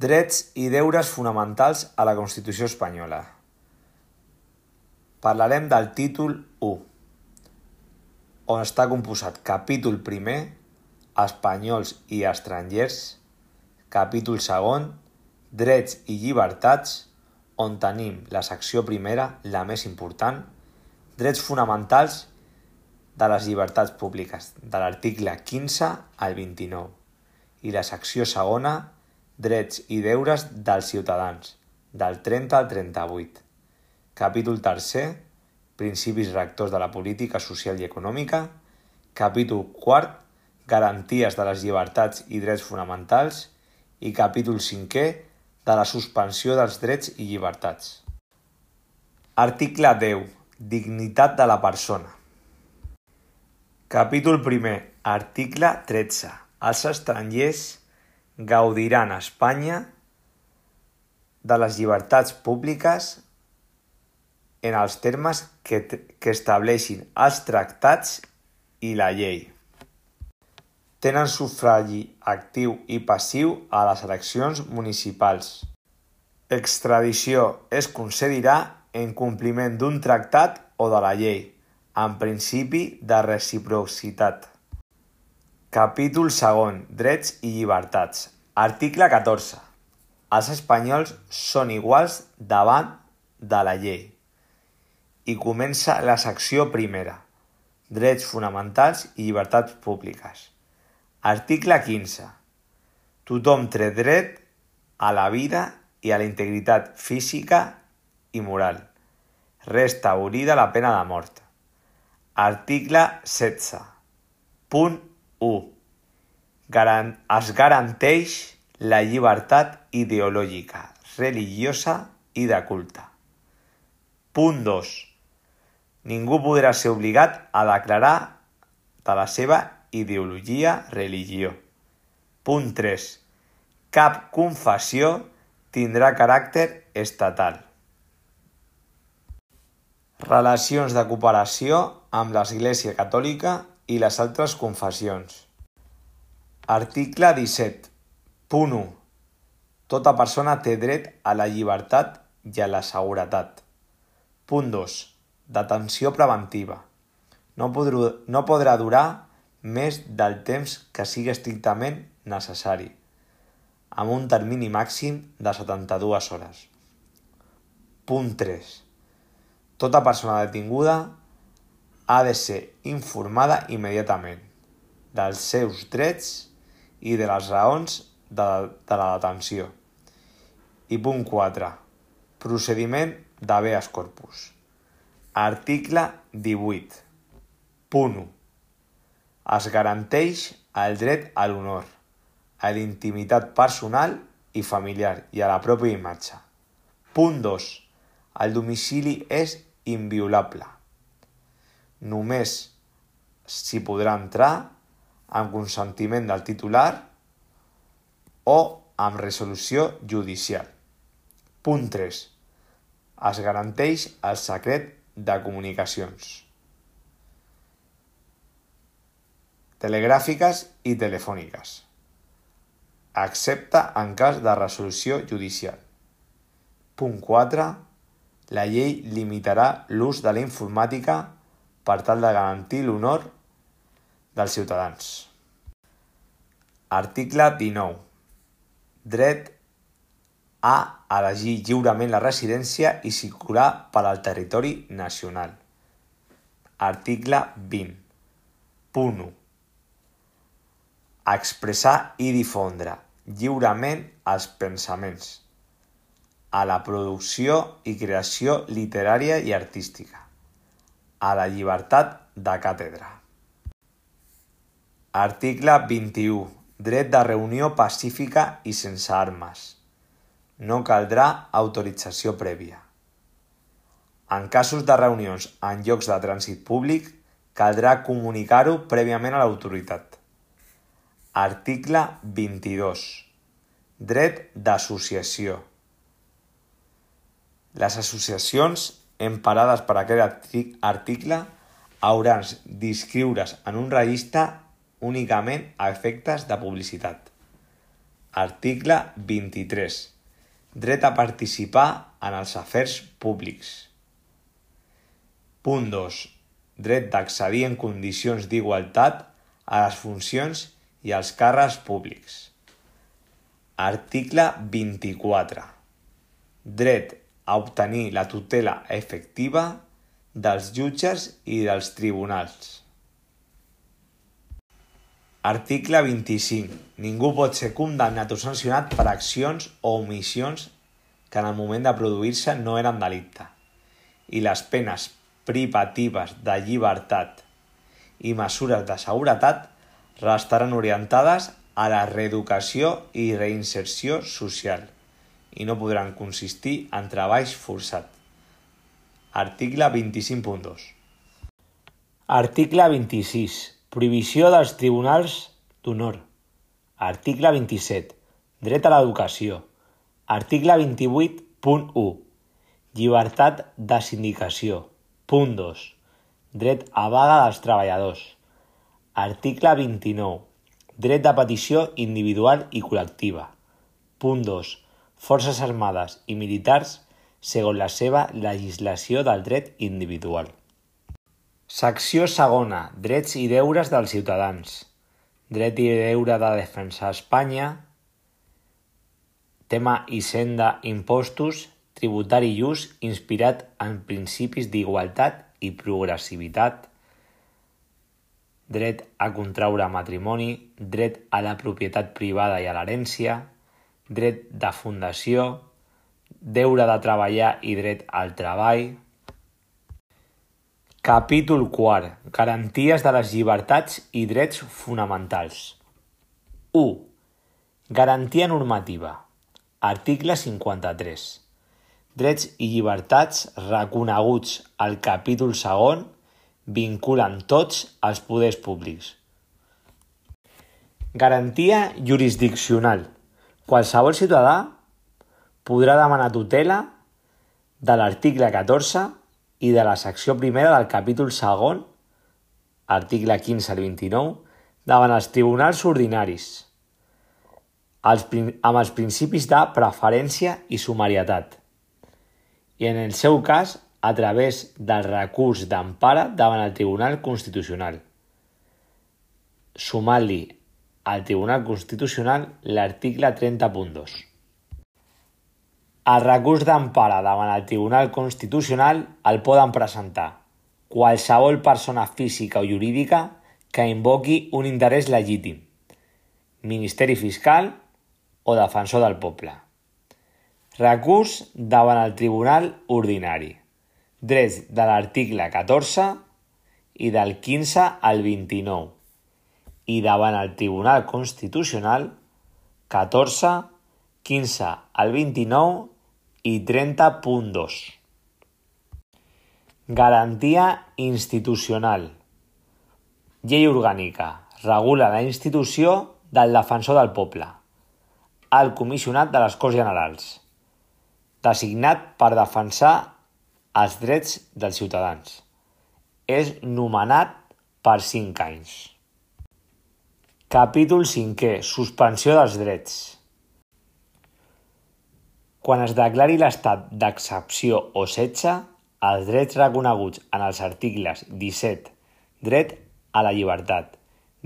Drets i deures fonamentals a la Constitució espanyola. Parlarem del títol 1, on està composat capítol primer, espanyols i estrangers, capítol segon, drets i llibertats, on tenim la secció primera, la més important, drets fonamentals de les llibertats públiques, de l'article 15 al 29, i la secció segona, drets i deures dels ciutadans, del 30 al 38. Capítol tercer, principis rectors de la política social i econòmica. Capítol quart, garanties de les llibertats i drets fonamentals. I capítol cinquè, de la suspensió dels drets i llibertats. Article 10. Dignitat de la persona. Capítol primer. Article 13. Els estrangers gaudiran a Espanya de les llibertats públiques en els termes que, que estableixin els tractats i la llei. Tenen sufragi actiu i passiu a les eleccions municipals. Extradició es concedirà en compliment d'un tractat o de la llei, en principi de reciprocitat. Capítol segon. Drets i llibertats. Article 14. Els espanyols són iguals davant de la llei. I comença la secció primera. Drets fonamentals i llibertats públiques. Article 15. Tothom té dret a la vida i a la integritat física i moral. Resta abolida la pena de mort. Article 16. Punt 1. Garan es garanteix la llibertat ideològica, religiosa i de culte. Punt 2. Ningú podrà ser obligat a declarar de la seva ideologia religió. Punt 3. Cap confessió tindrà caràcter estatal. Relacions de cooperació amb l'Església Catòlica i les altres confessions. Article 17. Punt 1. Tota persona té dret a la llibertat i a la seguretat. Punt 2. Detenció preventiva. No, podrà, no podrà durar més del temps que sigui estrictament necessari, amb un termini màxim de 72 hores. Punt 3. Tota persona detinguda ha de ser informada immediatament dels seus drets i de les raons de, de la detenció. I punt 4. Procediment d'habeas corpus. Article 18. Punt 1. Es garanteix el dret a l'honor, a la intimitat personal i familiar i a la pròpia imatge. Punt 2. El domicili és inviolable només s'hi podrà entrar amb consentiment del titular o amb resolució judicial. Punt 3. Es garanteix el secret de comunicacions telegràfiques i telefòniques, excepte en cas de resolució judicial. Punt 4. La llei limitarà l'ús de la informàtica per tal de garantir l'honor dels ciutadans. Article 19. Dret a elegir lliurement la residència i circular per al territori nacional. Article 20. Punt 1. Expressar i difondre lliurement els pensaments a la producció i creació literària i artística a la llibertat de càtedra. Article 21. Dret de reunió pacífica i sense armes. No caldrà autorització prèvia. En casos de reunions en llocs de trànsit públic, caldrà comunicar-ho prèviament a l'autoritat. Article 22. Dret d'associació. Les associacions emparades per aquest article hauran d'inscriure's en un registre únicament a efectes de publicitat. Article 23. Dret a participar en els afers públics. Punt 2. Dret d'accedir en condicions d'igualtat a les funcions i als càrrecs públics. Article 24. Dret a obtenir la tutela efectiva dels jutges i dels tribunals. Article 25. Ningú pot ser condemnat o sancionat per accions o omissions que en el moment de produir-se no eren delicte, i les penes privatives de llibertat i mesures de seguretat restaran orientades a la reeducació i reinserció social i no podran consistir en treballs forçat. Article 25.2 Article 26. Prohibició dels tribunals d'honor. Article 27. Dret a l'educació. Article 28.1. Llibertat de sindicació. Punt 2. Dret a vaga dels treballadors. Article 29. Dret de petició individual i col·lectiva. Punt 2. Forces armades i militars segons la seva legislació del dret individual. Secció segona: drets i deures dels ciutadans. Dret i deure de defensar Espanya. Tema Hisenda impostos, tributari just inspirat en principis d'igualtat i progressivitat. Dret a contraure matrimoni, dret a la propietat privada i a l'herència, dret de fundació, deure de treballar i dret al treball, Capítol quart. Garanties de les llibertats i drets fonamentals. 1. Garantia normativa. Article 53. Drets i llibertats reconeguts al capítol segon vinculen tots els poders públics. Garantia jurisdiccional. Qualsevol ciutadà podrà demanar tutela de l'article 14 i de la secció primera del capítol segon, article 15 al 29, davant els tribunals ordinaris, els, amb els principis de preferència i sumarietat, i en el seu cas a través del recurs d'empara davant el Tribunal Constitucional, sumant-li al Tribunal Constitucional l'article 30.2. El recurs d'empara davant el Tribunal Constitucional el poden presentar qualsevol persona física o jurídica que invoqui un interès legítim, Ministeri Fiscal o Defensor del Poble. Recurs davant el Tribunal Ordinari. Drets de l'article 14 i del 15 al 29. I davant el Tribunal Constitucional 14, 15 al 29 i 30.2. Garantia institucional. Llei orgànica. Regula la institució del defensor del poble. El comissionat de les Corts Generals. Designat per defensar els drets dels ciutadans. És nomenat per 5 anys. Capítol 5è. Suspensió dels drets. Quan es declari l'estat d'excepció o setge, els drets reconeguts en els articles 17 Dret a la llibertat,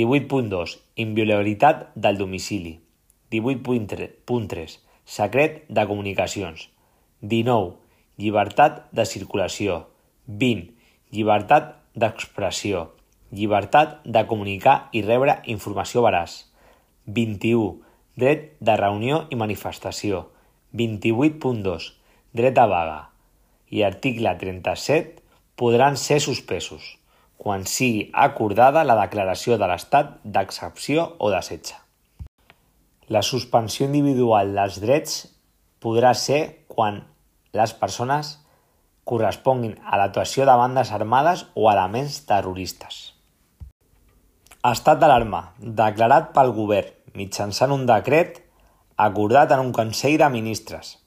18.2 Inviolabilitat del domicili, 18.3 Secret de comunicacions, 19 Llibertat de circulació, 20 Llibertat d'expressió, llibertat de comunicar i rebre informació veraç, 21 Dret de reunió i manifestació, 28.2 Dret a vaga. I article 37 podran ser suspesos quan sigui acordada la declaració de l'estat d'excepció o de setge. La suspensió individual dels drets podrà ser quan les persones corresponguin a l'actuació de bandes armades o elements terroristes. Estat d'alarma, declarat pel govern mitjançant un decret acordat en un Consell de Ministres.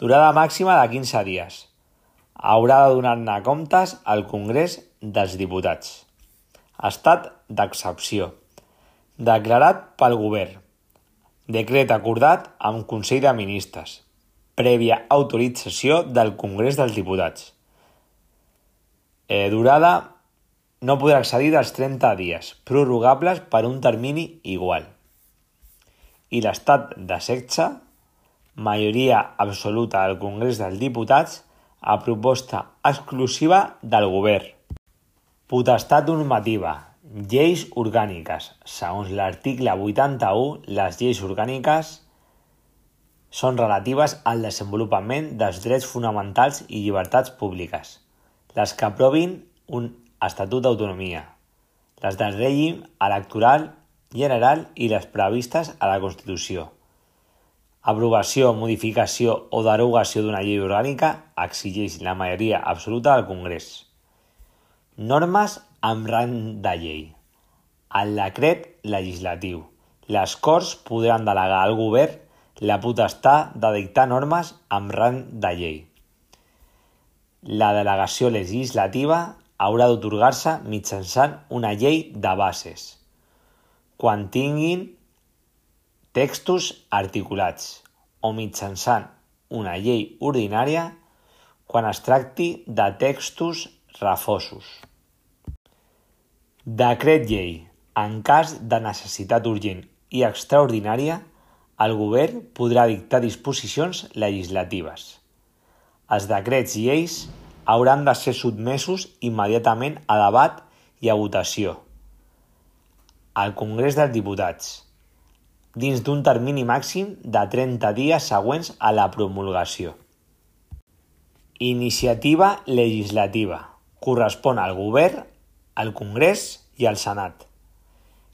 Durada màxima de 15 dies. Haurà de donar-ne comptes al Congrés dels Diputats. Estat d'excepció. Declarat pel Govern. Decret acordat amb Consell de Ministres, prèvia autorització del Congrés dels Diputats. Eh, durada no podrà accedir dels 30 dies, prorrogables per un termini igual. I l'estat de sexe, majoria absoluta del Congrés dels Diputats, a proposta exclusiva del govern. Potestat normativa, Lleis orgàniques. Segons l'article 81, les lleis orgàniques són relatives al desenvolupament dels drets fonamentals i llibertats públiques, les que aprovin un Estatut d'Autonomia, les del règim electoral general i les previstes a la Constitució. Aprovació, modificació o derogació d'una llei orgànica exigeix la majoria absoluta del Congrés. Normes amb rang de llei. El decret legislatiu. Les Corts podran delegar al Govern la potestat de dictar normes amb rang de llei. La delegació legislativa haurà d'atorgar-se mitjançant una llei de bases, quan tinguin textos articulats, o mitjançant una llei ordinària quan es tracti de textos refosos. Decret llei: en cas de necessitat urgent i extraordinària, el Govern podrà dictar disposicions legislatives. Els decrets lleis hauran de ser sotmesos immediatament a debat i a votació al Congrés dels Diputats, dins d'un termini màxim de 30 dies següents a la promulgació. Iniciativa legislativa. Correspon al Govern al Congrés i al Senat.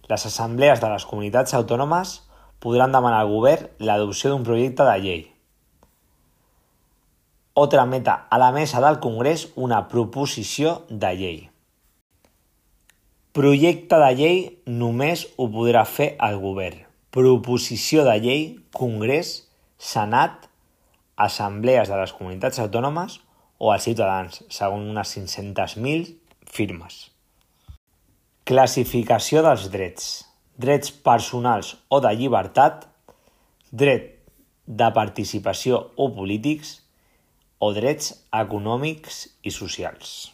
Les assemblees de les comunitats autònomes podran demanar al Govern l'adopció d'un projecte de llei o trameta a la mesa del Congrés una proposició de llei. Projecte de llei només ho podrà fer el Govern. Proposició de llei, Congrés, Senat, Assemblees de les comunitats autònomes o els ciutadans, segons unes 500.000 firmes. Classificació dels drets: drets personals o de llibertat, dret de participació o polítics o drets econòmics i socials.